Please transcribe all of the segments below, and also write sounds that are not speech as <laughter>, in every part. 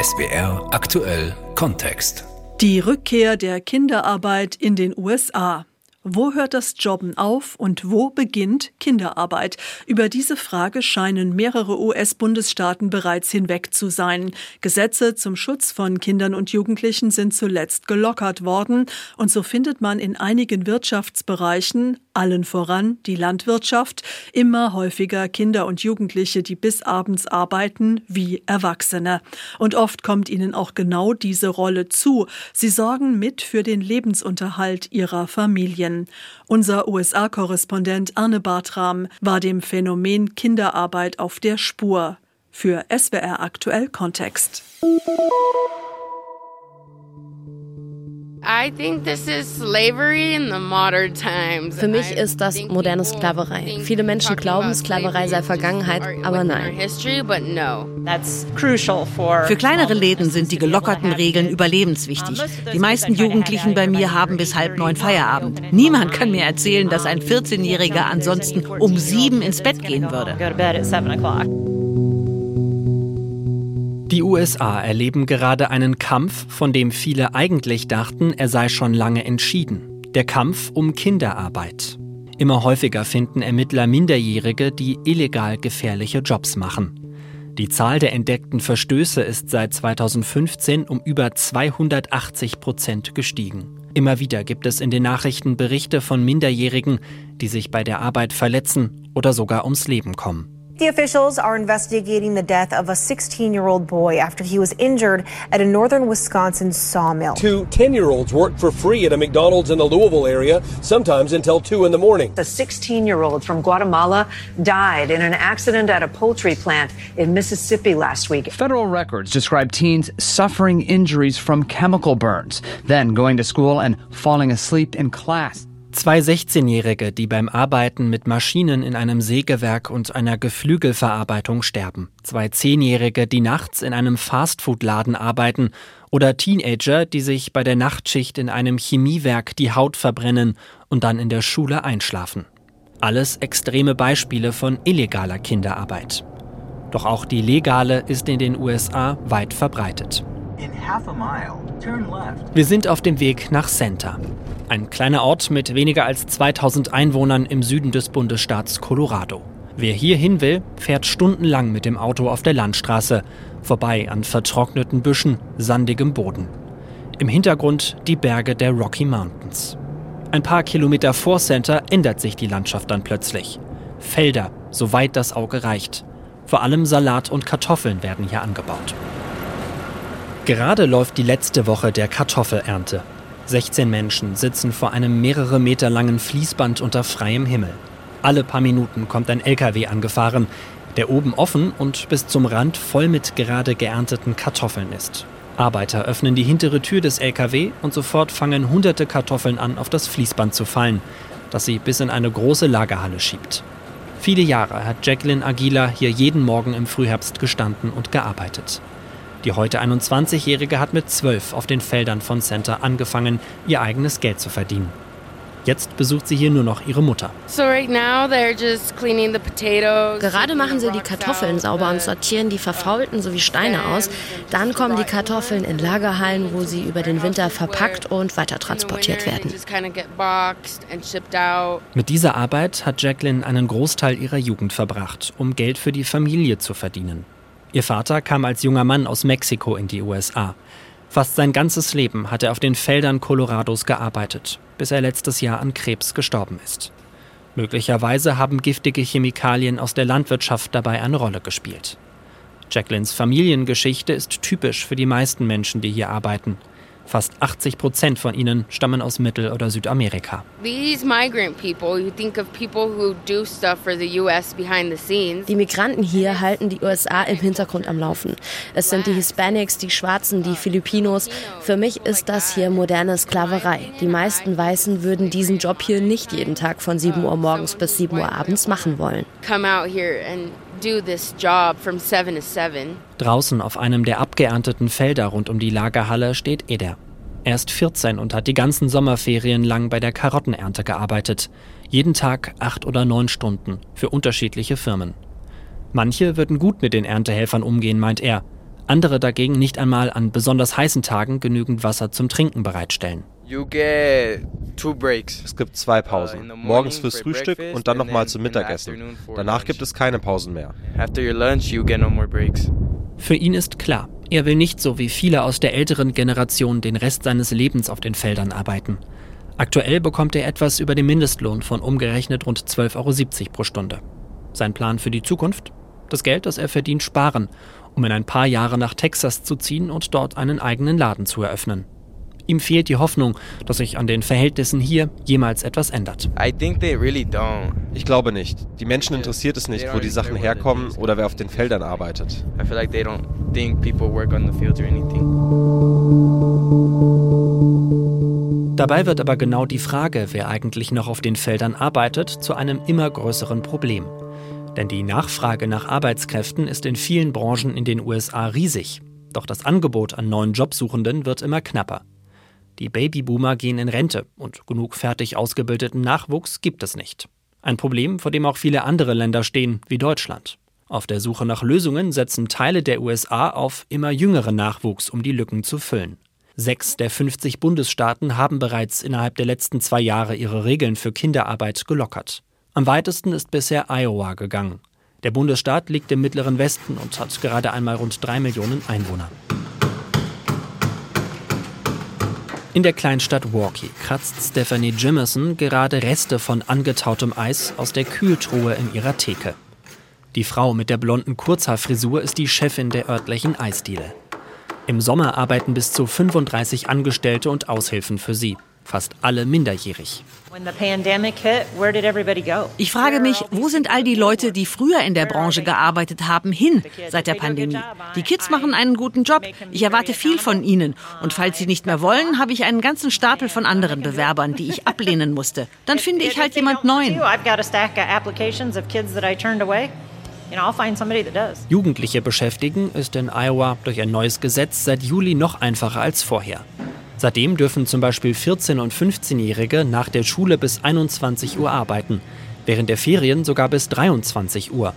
SBR aktuell Kontext. Die Rückkehr der Kinderarbeit in den USA. Wo hört das Jobben auf und wo beginnt Kinderarbeit? Über diese Frage scheinen mehrere US-Bundesstaaten bereits hinweg zu sein. Gesetze zum Schutz von Kindern und Jugendlichen sind zuletzt gelockert worden und so findet man in einigen Wirtschaftsbereichen, allen voran die Landwirtschaft, immer häufiger Kinder und Jugendliche, die bis abends arbeiten, wie Erwachsene. Und oft kommt ihnen auch genau diese Rolle zu. Sie sorgen mit für den Lebensunterhalt ihrer Familien. Unser USA-Korrespondent Arne Bartram war dem Phänomen Kinderarbeit auf der Spur. Für SWR aktuell Kontext. Für mich ist das moderne Sklaverei. Viele Menschen glauben, Sklaverei sei Vergangenheit, aber nein. Für kleinere Läden sind die gelockerten Regeln überlebenswichtig. Die meisten Jugendlichen bei mir haben bis halb neun Feierabend. Niemand kann mir erzählen, dass ein 14-Jähriger ansonsten um sieben ins Bett gehen würde. Die USA erleben gerade einen Kampf, von dem viele eigentlich dachten, er sei schon lange entschieden. Der Kampf um Kinderarbeit. Immer häufiger finden Ermittler Minderjährige, die illegal gefährliche Jobs machen. Die Zahl der entdeckten Verstöße ist seit 2015 um über 280 Prozent gestiegen. Immer wieder gibt es in den Nachrichten Berichte von Minderjährigen, die sich bei der Arbeit verletzen oder sogar ums Leben kommen. The officials are investigating the death of a 16 year old boy after he was injured at a northern Wisconsin sawmill. Two 10 year olds worked for free at a McDonald's in the Louisville area, sometimes until 2 in the morning. A 16 year old from Guatemala died in an accident at a poultry plant in Mississippi last week. Federal records describe teens suffering injuries from chemical burns, then going to school and falling asleep in class. Zwei 16-Jährige, die beim Arbeiten mit Maschinen in einem Sägewerk und einer Geflügelverarbeitung sterben. Zwei 10-Jährige, die nachts in einem Fastfood-Laden arbeiten. Oder Teenager, die sich bei der Nachtschicht in einem Chemiewerk die Haut verbrennen und dann in der Schule einschlafen. Alles extreme Beispiele von illegaler Kinderarbeit. Doch auch die legale ist in den USA weit verbreitet. Wir sind auf dem Weg nach Center, ein kleiner Ort mit weniger als 2000 Einwohnern im Süden des Bundesstaats Colorado. Wer hier hin will, fährt stundenlang mit dem Auto auf der Landstraße, vorbei an vertrockneten Büschen, sandigem Boden. Im Hintergrund die Berge der Rocky Mountains. Ein paar Kilometer vor Center ändert sich die Landschaft dann plötzlich. Felder, soweit das Auge reicht. Vor allem Salat und Kartoffeln werden hier angebaut. Gerade läuft die letzte Woche der Kartoffelernte. 16 Menschen sitzen vor einem mehrere Meter langen Fließband unter freiem Himmel. Alle paar Minuten kommt ein LKW angefahren, der oben offen und bis zum Rand voll mit gerade geernteten Kartoffeln ist. Arbeiter öffnen die hintere Tür des LKW und sofort fangen hunderte Kartoffeln an, auf das Fließband zu fallen, das sie bis in eine große Lagerhalle schiebt. Viele Jahre hat Jacqueline Aguila hier jeden Morgen im Frühherbst gestanden und gearbeitet. Die heute 21-Jährige hat mit zwölf auf den Feldern von Center angefangen, ihr eigenes Geld zu verdienen. Jetzt besucht sie hier nur noch ihre Mutter. Gerade machen sie die Kartoffeln sauber und sortieren die verfaulten sowie Steine aus. Dann kommen die Kartoffeln in Lagerhallen, wo sie über den Winter verpackt und weiter transportiert werden. Mit dieser Arbeit hat Jacqueline einen Großteil ihrer Jugend verbracht, um Geld für die Familie zu verdienen. Ihr Vater kam als junger Mann aus Mexiko in die USA. Fast sein ganzes Leben hat er auf den Feldern Colorados gearbeitet, bis er letztes Jahr an Krebs gestorben ist. Möglicherweise haben giftige Chemikalien aus der Landwirtschaft dabei eine Rolle gespielt. Jacquelines Familiengeschichte ist typisch für die meisten Menschen, die hier arbeiten. Fast 80 Prozent von ihnen stammen aus Mittel- oder Südamerika. Die Migranten hier halten die USA im Hintergrund am Laufen. Es sind die Hispanics, die Schwarzen, die Filipinos. Für mich ist das hier moderne Sklaverei. Die meisten Weißen würden diesen Job hier nicht jeden Tag von 7 Uhr morgens bis 7 Uhr abends machen wollen. Draußen auf einem der abgeernteten Felder rund um die Lagerhalle steht Eder. Er ist 14 und hat die ganzen Sommerferien lang bei der Karottenernte gearbeitet. Jeden Tag acht oder neun Stunden für unterschiedliche Firmen. Manche würden gut mit den Erntehelfern umgehen, meint er. Andere dagegen nicht einmal an besonders heißen Tagen genügend Wasser zum Trinken bereitstellen. Es gibt zwei Pausen. Morgens fürs Frühstück und dann nochmal zum Mittagessen. Danach gibt es keine Pausen mehr. Für ihn ist klar, er will nicht so wie viele aus der älteren Generation den Rest seines Lebens auf den Feldern arbeiten. Aktuell bekommt er etwas über den Mindestlohn von umgerechnet rund 12,70 Euro pro Stunde. Sein Plan für die Zukunft? Das Geld, das er verdient, sparen, um in ein paar Jahre nach Texas zu ziehen und dort einen eigenen Laden zu eröffnen. Ihm fehlt die Hoffnung, dass sich an den Verhältnissen hier jemals etwas ändert. Ich glaube nicht. Die Menschen interessiert es nicht, wo die Sachen herkommen oder wer auf den Feldern arbeitet. Dabei wird aber genau die Frage, wer eigentlich noch auf den Feldern arbeitet, zu einem immer größeren Problem. Denn die Nachfrage nach Arbeitskräften ist in vielen Branchen in den USA riesig. Doch das Angebot an neuen Jobsuchenden wird immer knapper. Die Babyboomer gehen in Rente und genug fertig ausgebildeten Nachwuchs gibt es nicht. Ein Problem, vor dem auch viele andere Länder stehen, wie Deutschland. Auf der Suche nach Lösungen setzen Teile der USA auf immer jüngeren Nachwuchs, um die Lücken zu füllen. Sechs der 50 Bundesstaaten haben bereits innerhalb der letzten zwei Jahre ihre Regeln für Kinderarbeit gelockert. Am weitesten ist bisher Iowa gegangen. Der Bundesstaat liegt im mittleren Westen und hat gerade einmal rund drei Millionen Einwohner. In der Kleinstadt Walkie kratzt Stephanie Jimerson gerade Reste von angetautem Eis aus der Kühltruhe in ihrer Theke. Die Frau mit der blonden Kurzhaarfrisur ist die Chefin der örtlichen Eisdiele. Im Sommer arbeiten bis zu 35 Angestellte und Aushilfen für sie fast alle minderjährig. Ich frage mich, wo sind all die Leute, die früher in der Branche gearbeitet haben, hin seit der Pandemie? Die Kids machen einen guten Job. Ich erwarte viel von ihnen. Und falls sie nicht mehr wollen, habe ich einen ganzen Stapel von anderen Bewerbern, die ich ablehnen musste. Dann finde ich halt jemand Neuen. Jugendliche beschäftigen ist in Iowa durch ein neues Gesetz seit Juli noch einfacher als vorher. Seitdem dürfen zum Beispiel 14- und 15-Jährige nach der Schule bis 21 Uhr arbeiten, während der Ferien sogar bis 23 Uhr.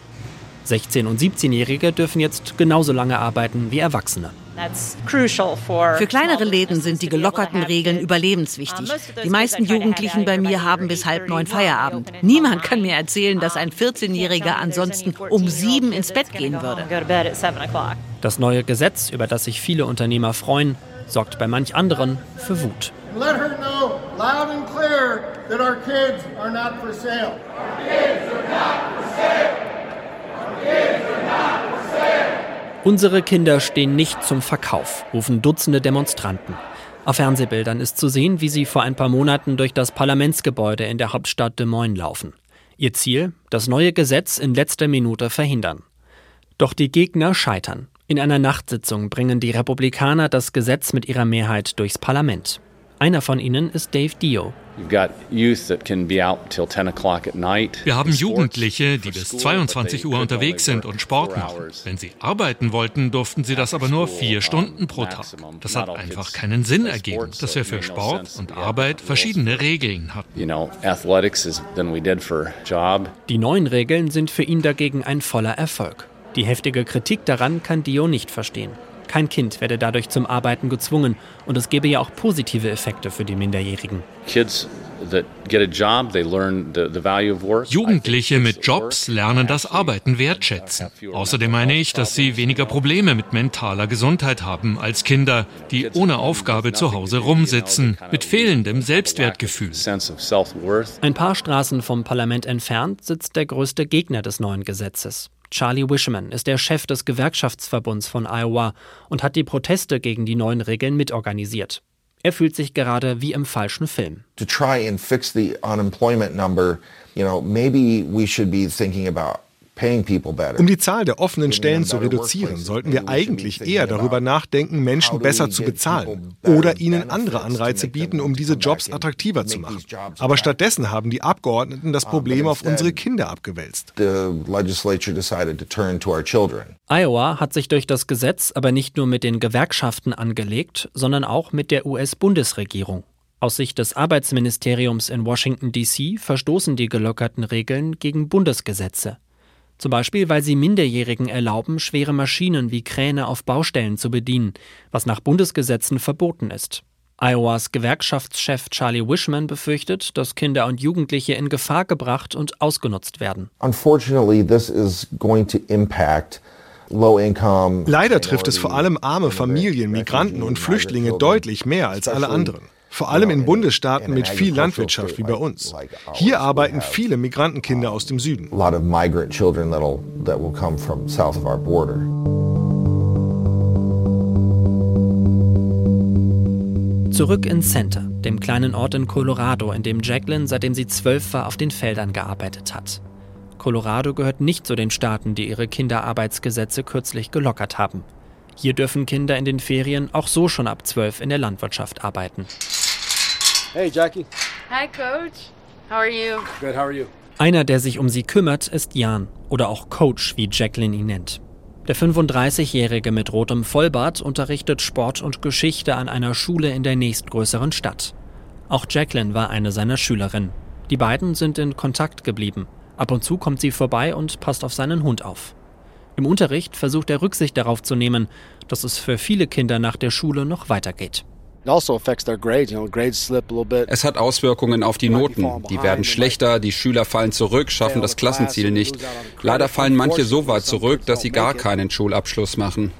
16- und 17-Jährige dürfen jetzt genauso lange arbeiten wie Erwachsene. Für kleinere Läden sind die gelockerten Regeln überlebenswichtig. Die meisten Jugendlichen bei mir haben bis halb neun Feierabend. Niemand kann mir erzählen, dass ein 14-Jähriger ansonsten um sieben ins Bett gehen würde. Das neue Gesetz, über das sich viele Unternehmer freuen, sorgt bei manch anderen für Wut. Unsere Kinder stehen nicht zum Verkauf, rufen Dutzende Demonstranten. Auf Fernsehbildern ist zu sehen, wie sie vor ein paar Monaten durch das Parlamentsgebäude in der Hauptstadt Des Moines laufen. Ihr Ziel, das neue Gesetz in letzter Minute verhindern. Doch die Gegner scheitern. In einer Nachtsitzung bringen die Republikaner das Gesetz mit ihrer Mehrheit durchs Parlament. Einer von ihnen ist Dave Dio. Wir haben Jugendliche, die bis 22 Uhr unterwegs sind und Sport machen. Wenn sie arbeiten wollten, durften sie das aber nur vier Stunden pro Tag. Das hat einfach keinen Sinn ergeben, dass wir für Sport und Arbeit verschiedene Regeln hatten. Die neuen Regeln sind für ihn dagegen ein voller Erfolg. Die heftige Kritik daran kann Dio nicht verstehen. Kein Kind werde dadurch zum Arbeiten gezwungen und es gebe ja auch positive Effekte für die Minderjährigen. Jugendliche mit Jobs lernen das Arbeiten wertschätzen. Außerdem meine ich, dass sie weniger Probleme mit mentaler Gesundheit haben als Kinder, die ohne Aufgabe zu Hause rumsitzen, mit fehlendem Selbstwertgefühl. Ein paar Straßen vom Parlament entfernt sitzt der größte Gegner des neuen Gesetzes. Charlie Wishman ist der Chef des Gewerkschaftsverbunds von Iowa und hat die Proteste gegen die neuen Regeln mitorganisiert. Er fühlt sich gerade wie im falschen Film. To try and fix the unemployment number, you know, maybe we should be thinking about um die Zahl der offenen Stellen zu reduzieren, sollten wir eigentlich eher darüber nachdenken, Menschen besser zu bezahlen oder ihnen andere Anreize bieten, um diese Jobs attraktiver zu machen. Aber stattdessen haben die Abgeordneten das Problem auf unsere Kinder abgewälzt. Iowa hat sich durch das Gesetz aber nicht nur mit den Gewerkschaften angelegt, sondern auch mit der US-Bundesregierung. Aus Sicht des Arbeitsministeriums in Washington, D.C. verstoßen die gelockerten Regeln gegen Bundesgesetze. Zum Beispiel, weil sie Minderjährigen erlauben, schwere Maschinen wie Kräne auf Baustellen zu bedienen, was nach Bundesgesetzen verboten ist. Iowas Gewerkschaftschef Charlie Wishman befürchtet, dass Kinder und Jugendliche in Gefahr gebracht und ausgenutzt werden. Unfortunately, this is going to impact Leider trifft es vor allem arme Familien, Migranten und Flüchtlinge deutlich mehr als alle anderen. Vor allem in Bundesstaaten mit viel Landwirtschaft wie bei uns. Hier arbeiten viele Migrantenkinder aus dem Süden. Zurück in Center, dem kleinen Ort in Colorado, in dem Jacqueline, seitdem sie zwölf war, auf den Feldern gearbeitet hat. Colorado gehört nicht zu den Staaten, die ihre Kinderarbeitsgesetze kürzlich gelockert haben. Hier dürfen Kinder in den Ferien auch so schon ab zwölf in der Landwirtschaft arbeiten. Hey Jackie. Hi Coach. How are you? Good, how are you? Einer, der sich um sie kümmert, ist Jan oder auch Coach, wie Jacqueline ihn nennt. Der 35-Jährige mit rotem Vollbart unterrichtet Sport und Geschichte an einer Schule in der nächstgrößeren Stadt. Auch Jacqueline war eine seiner Schülerinnen. Die beiden sind in Kontakt geblieben. Ab und zu kommt sie vorbei und passt auf seinen Hund auf. Im Unterricht versucht er Rücksicht darauf zu nehmen, dass es für viele Kinder nach der Schule noch weitergeht. Also es hat Auswirkungen auf die Noten. Die werden schlechter, die Schüler fallen zurück, schaffen das Klassenziel nicht. Leider fallen manche so weit zurück, dass sie gar keinen Schulabschluss machen.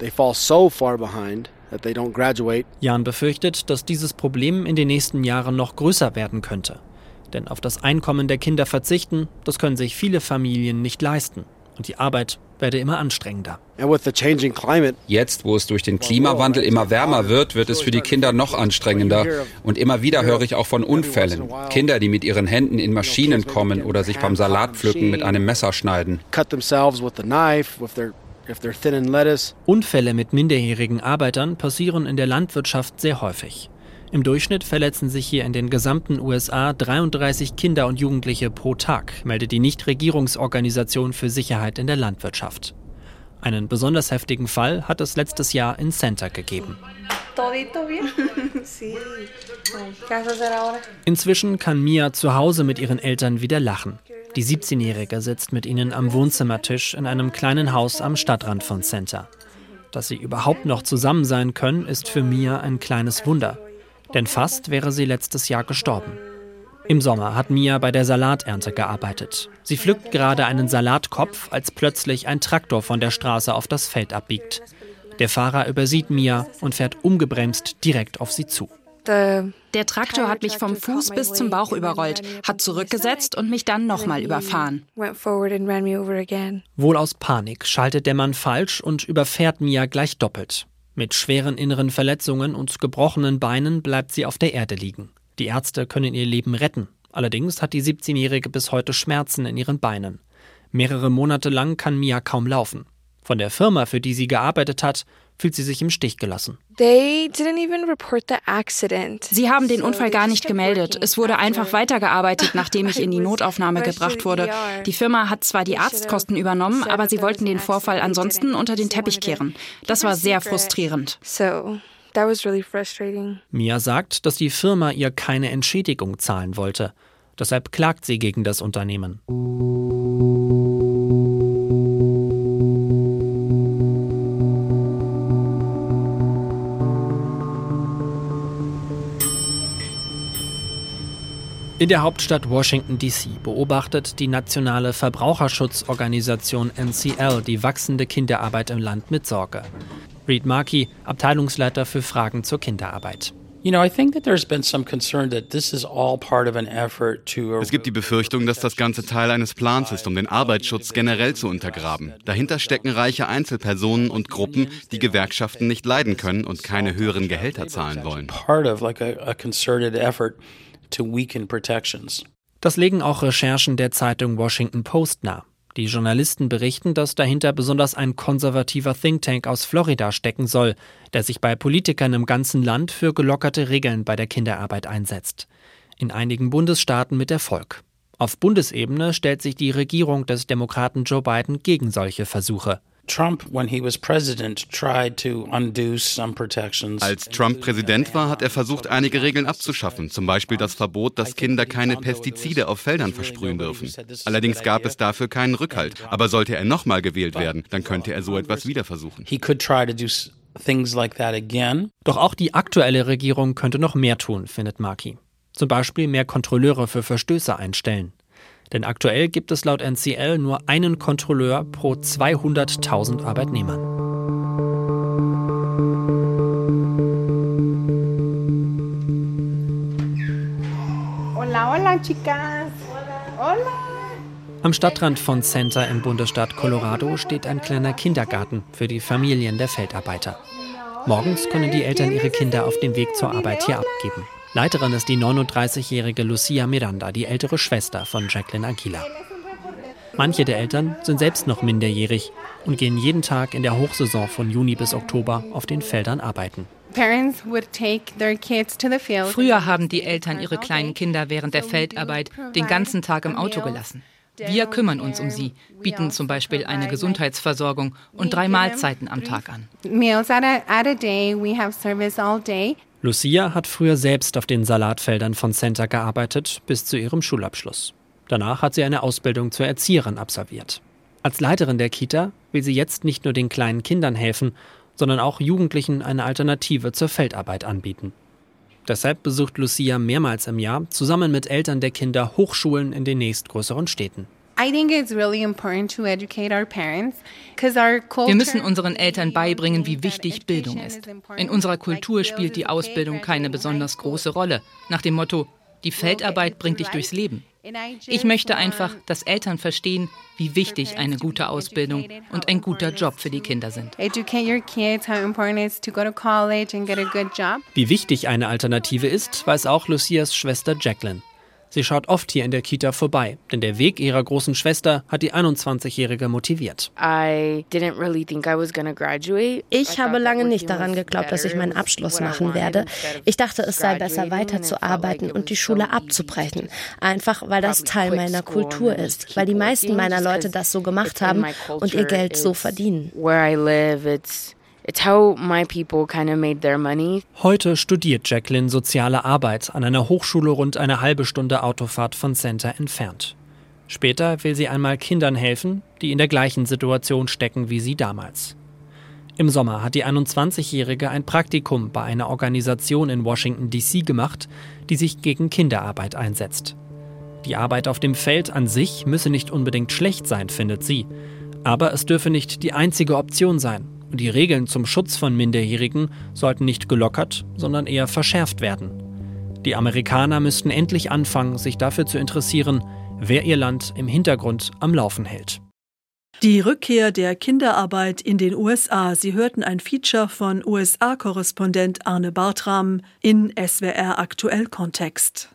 Jan befürchtet, dass dieses Problem in den nächsten Jahren noch größer werden könnte. Denn auf das Einkommen der Kinder verzichten, das können sich viele Familien nicht leisten. Und die Arbeit werde immer anstrengender. Jetzt, wo es durch den Klimawandel immer wärmer wird, wird es für die Kinder noch anstrengender. Und immer wieder höre ich auch von Unfällen. Kinder, die mit ihren Händen in Maschinen kommen oder sich beim Salatpflücken mit einem Messer schneiden. Unfälle mit minderjährigen Arbeitern passieren in der Landwirtschaft sehr häufig. Im Durchschnitt verletzen sich hier in den gesamten USA 33 Kinder und Jugendliche pro Tag, meldet die Nichtregierungsorganisation für Sicherheit in der Landwirtschaft. Einen besonders heftigen Fall hat es letztes Jahr in Center gegeben. <laughs> Inzwischen kann Mia zu Hause mit ihren Eltern wieder lachen. Die 17-Jährige sitzt mit ihnen am Wohnzimmertisch in einem kleinen Haus am Stadtrand von Center. Dass sie überhaupt noch zusammen sein können, ist für Mia ein kleines Wunder. Denn fast wäre sie letztes Jahr gestorben. Im Sommer hat Mia bei der Salaternte gearbeitet. Sie pflückt gerade einen Salatkopf, als plötzlich ein Traktor von der Straße auf das Feld abbiegt. Der Fahrer übersieht Mia und fährt ungebremst direkt auf sie zu. Der Traktor hat mich vom Fuß bis zum Bauch überrollt, hat zurückgesetzt und mich dann nochmal überfahren. Wohl aus Panik schaltet der Mann falsch und überfährt Mia gleich doppelt. Mit schweren inneren Verletzungen und gebrochenen Beinen bleibt sie auf der Erde liegen. Die Ärzte können ihr Leben retten. Allerdings hat die 17-Jährige bis heute Schmerzen in ihren Beinen. Mehrere Monate lang kann Mia kaum laufen. Von der Firma, für die sie gearbeitet hat, fühlt sie sich im Stich gelassen. Sie haben den Unfall gar nicht gemeldet. Es wurde einfach weitergearbeitet, nachdem ich <laughs> in die Notaufnahme gebracht wurde. Die Firma hat zwar die Arztkosten übernommen, aber sie wollten den Vorfall ansonsten unter den Teppich kehren. Das war sehr frustrierend. Mia sagt, dass die Firma ihr keine Entschädigung zahlen wollte. Deshalb klagt sie gegen das Unternehmen. In der Hauptstadt Washington, D.C. beobachtet die nationale Verbraucherschutzorganisation NCL die wachsende Kinderarbeit im Land mit Sorge. Reed Markey, Abteilungsleiter für Fragen zur Kinderarbeit. Es gibt die Befürchtung, dass das Ganze Teil eines Plans ist, um den Arbeitsschutz generell zu untergraben. Dahinter stecken reiche Einzelpersonen und Gruppen, die Gewerkschaften nicht leiden können und keine höheren Gehälter zahlen wollen. Das legen auch Recherchen der Zeitung Washington Post nahe. Die Journalisten berichten, dass dahinter besonders ein konservativer Think Tank aus Florida stecken soll, der sich bei Politikern im ganzen Land für gelockerte Regeln bei der Kinderarbeit einsetzt. In einigen Bundesstaaten mit Erfolg. Auf Bundesebene stellt sich die Regierung des Demokraten Joe Biden gegen solche Versuche. Als Trump Präsident war, hat er versucht, einige Regeln abzuschaffen, zum Beispiel das Verbot, dass Kinder keine Pestizide auf Feldern versprühen dürfen. Allerdings gab es dafür keinen Rückhalt. Aber sollte er nochmal gewählt werden, dann könnte er so etwas wieder versuchen. Doch auch die aktuelle Regierung könnte noch mehr tun, findet Markey. Zum Beispiel mehr Kontrolleure für Verstöße einstellen. Denn aktuell gibt es laut NCL nur einen Kontrolleur pro 200.000 Arbeitnehmern. Hola, hola, chicas. Hola. Am Stadtrand von Center im Bundesstaat Colorado steht ein kleiner Kindergarten für die Familien der Feldarbeiter. Morgens können die Eltern ihre Kinder auf dem Weg zur Arbeit hier abgeben. Leiterin ist die 39-jährige Lucia Miranda, die ältere Schwester von Jacqueline Aguila. Manche der Eltern sind selbst noch minderjährig und gehen jeden Tag in der Hochsaison von Juni bis Oktober auf den Feldern arbeiten. Früher haben die Eltern ihre kleinen Kinder während der Feldarbeit den ganzen Tag im Auto gelassen. Wir kümmern uns um sie, bieten zum Beispiel eine Gesundheitsversorgung und drei Mahlzeiten am Tag an. Lucia hat früher selbst auf den Salatfeldern von Center gearbeitet, bis zu ihrem Schulabschluss. Danach hat sie eine Ausbildung zur Erzieherin absolviert. Als Leiterin der Kita will sie jetzt nicht nur den kleinen Kindern helfen, sondern auch Jugendlichen eine Alternative zur Feldarbeit anbieten. Deshalb besucht Lucia mehrmals im Jahr zusammen mit Eltern der Kinder Hochschulen in den nächstgrößeren Städten. Wir müssen unseren Eltern beibringen, wie wichtig Bildung ist. In unserer Kultur spielt die Ausbildung keine besonders große Rolle, nach dem Motto, die Feldarbeit bringt dich durchs Leben. Ich möchte einfach, dass Eltern verstehen, wie wichtig eine gute Ausbildung und ein guter Job für die Kinder sind. Wie wichtig eine Alternative ist, weiß auch Lucias Schwester Jacqueline. Sie schaut oft hier in der Kita vorbei, denn der Weg ihrer großen Schwester hat die 21-Jährige motiviert. Ich habe lange nicht daran geglaubt, dass ich meinen Abschluss machen werde. Ich dachte, es sei besser, weiterzuarbeiten und die Schule abzubrechen. Einfach, weil das Teil meiner Kultur ist, weil die meisten meiner Leute das so gemacht haben und ihr Geld so verdienen. It's how my people kind of made their money. Heute studiert Jacqueline soziale Arbeit an einer Hochschule rund eine halbe Stunde Autofahrt von Center entfernt. Später will sie einmal Kindern helfen, die in der gleichen Situation stecken wie sie damals. Im Sommer hat die 21-Jährige ein Praktikum bei einer Organisation in Washington, D.C. gemacht, die sich gegen Kinderarbeit einsetzt. Die Arbeit auf dem Feld an sich müsse nicht unbedingt schlecht sein, findet sie. Aber es dürfe nicht die einzige Option sein, die Regeln zum Schutz von Minderjährigen sollten nicht gelockert, sondern eher verschärft werden. Die Amerikaner müssten endlich anfangen, sich dafür zu interessieren, wer ihr Land im Hintergrund am Laufen hält. Die Rückkehr der Kinderarbeit in den USA. Sie hörten ein Feature von USA-Korrespondent Arne Bartram in SWR Aktuell Kontext.